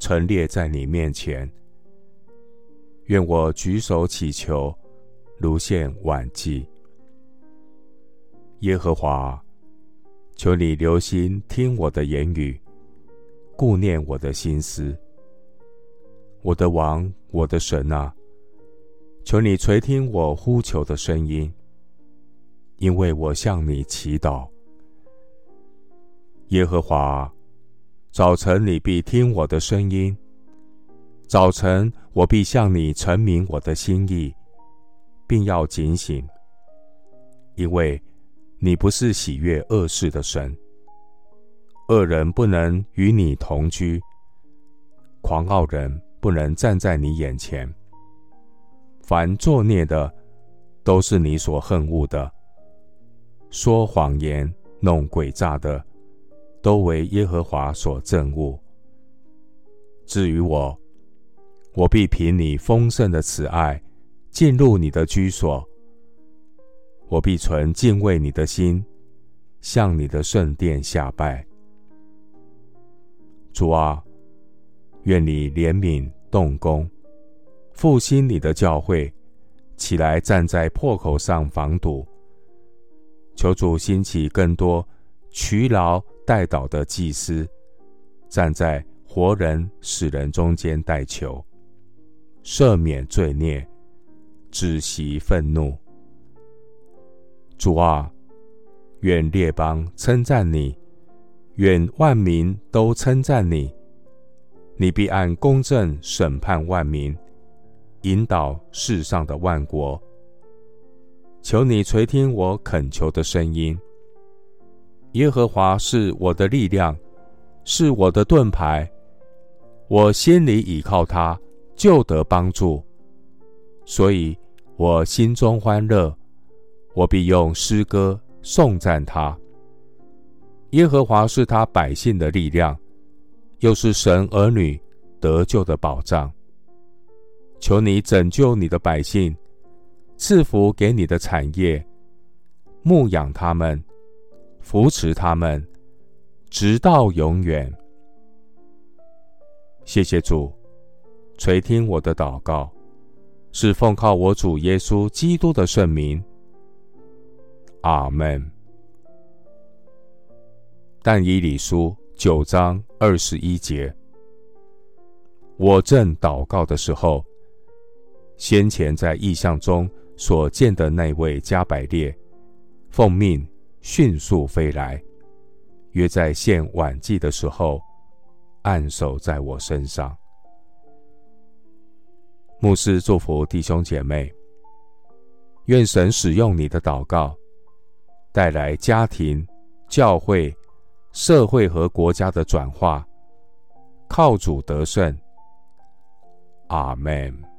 陈列在你面前。愿我举手祈求，如献晚祭。耶和华，求你留心听我的言语，顾念我的心思。我的王，我的神啊，求你垂听我呼求的声音，因为我向你祈祷。耶和华，早晨你必听我的声音。早晨，我必向你陈明我的心意，并要警醒，因为你不是喜悦恶事的神。恶人不能与你同居，狂傲人不能站在你眼前。凡作孽的，都是你所恨恶的；说谎言、弄诡诈的，都为耶和华所憎恶。至于我，我必凭你丰盛的慈爱进入你的居所，我必存敬畏你的心，向你的圣殿下拜。主啊，愿你怜悯动工，复兴你的教会，起来站在破口上防堵。求主兴起更多劬劳代祷的祭司，站在活人死人中间代求。赦免罪孽，止息愤怒。主啊，愿列邦称赞你，愿万民都称赞你。你必按公正审判万民，引导世上的万国。求你垂听我恳求的声音。耶和华是我的力量，是我的盾牌，我心里倚靠他。就得帮助，所以我心中欢乐，我必用诗歌颂赞他。耶和华是他百姓的力量，又是神儿女得救的保障。求你拯救你的百姓，赐福给你的产业，牧养他们，扶持他们，直到永远。谢谢主。垂听我的祷告，是奉靠我主耶稣基督的圣名。阿门。但以理书九章二十一节，我正祷告的时候，先前在异象中所见的那位加百列，奉命迅速飞来，约在献晚祭的时候，按手在我身上。牧师祝福弟兄姐妹，愿神使用你的祷告，带来家庭、教会、社会和国家的转化，靠主得胜。阿门。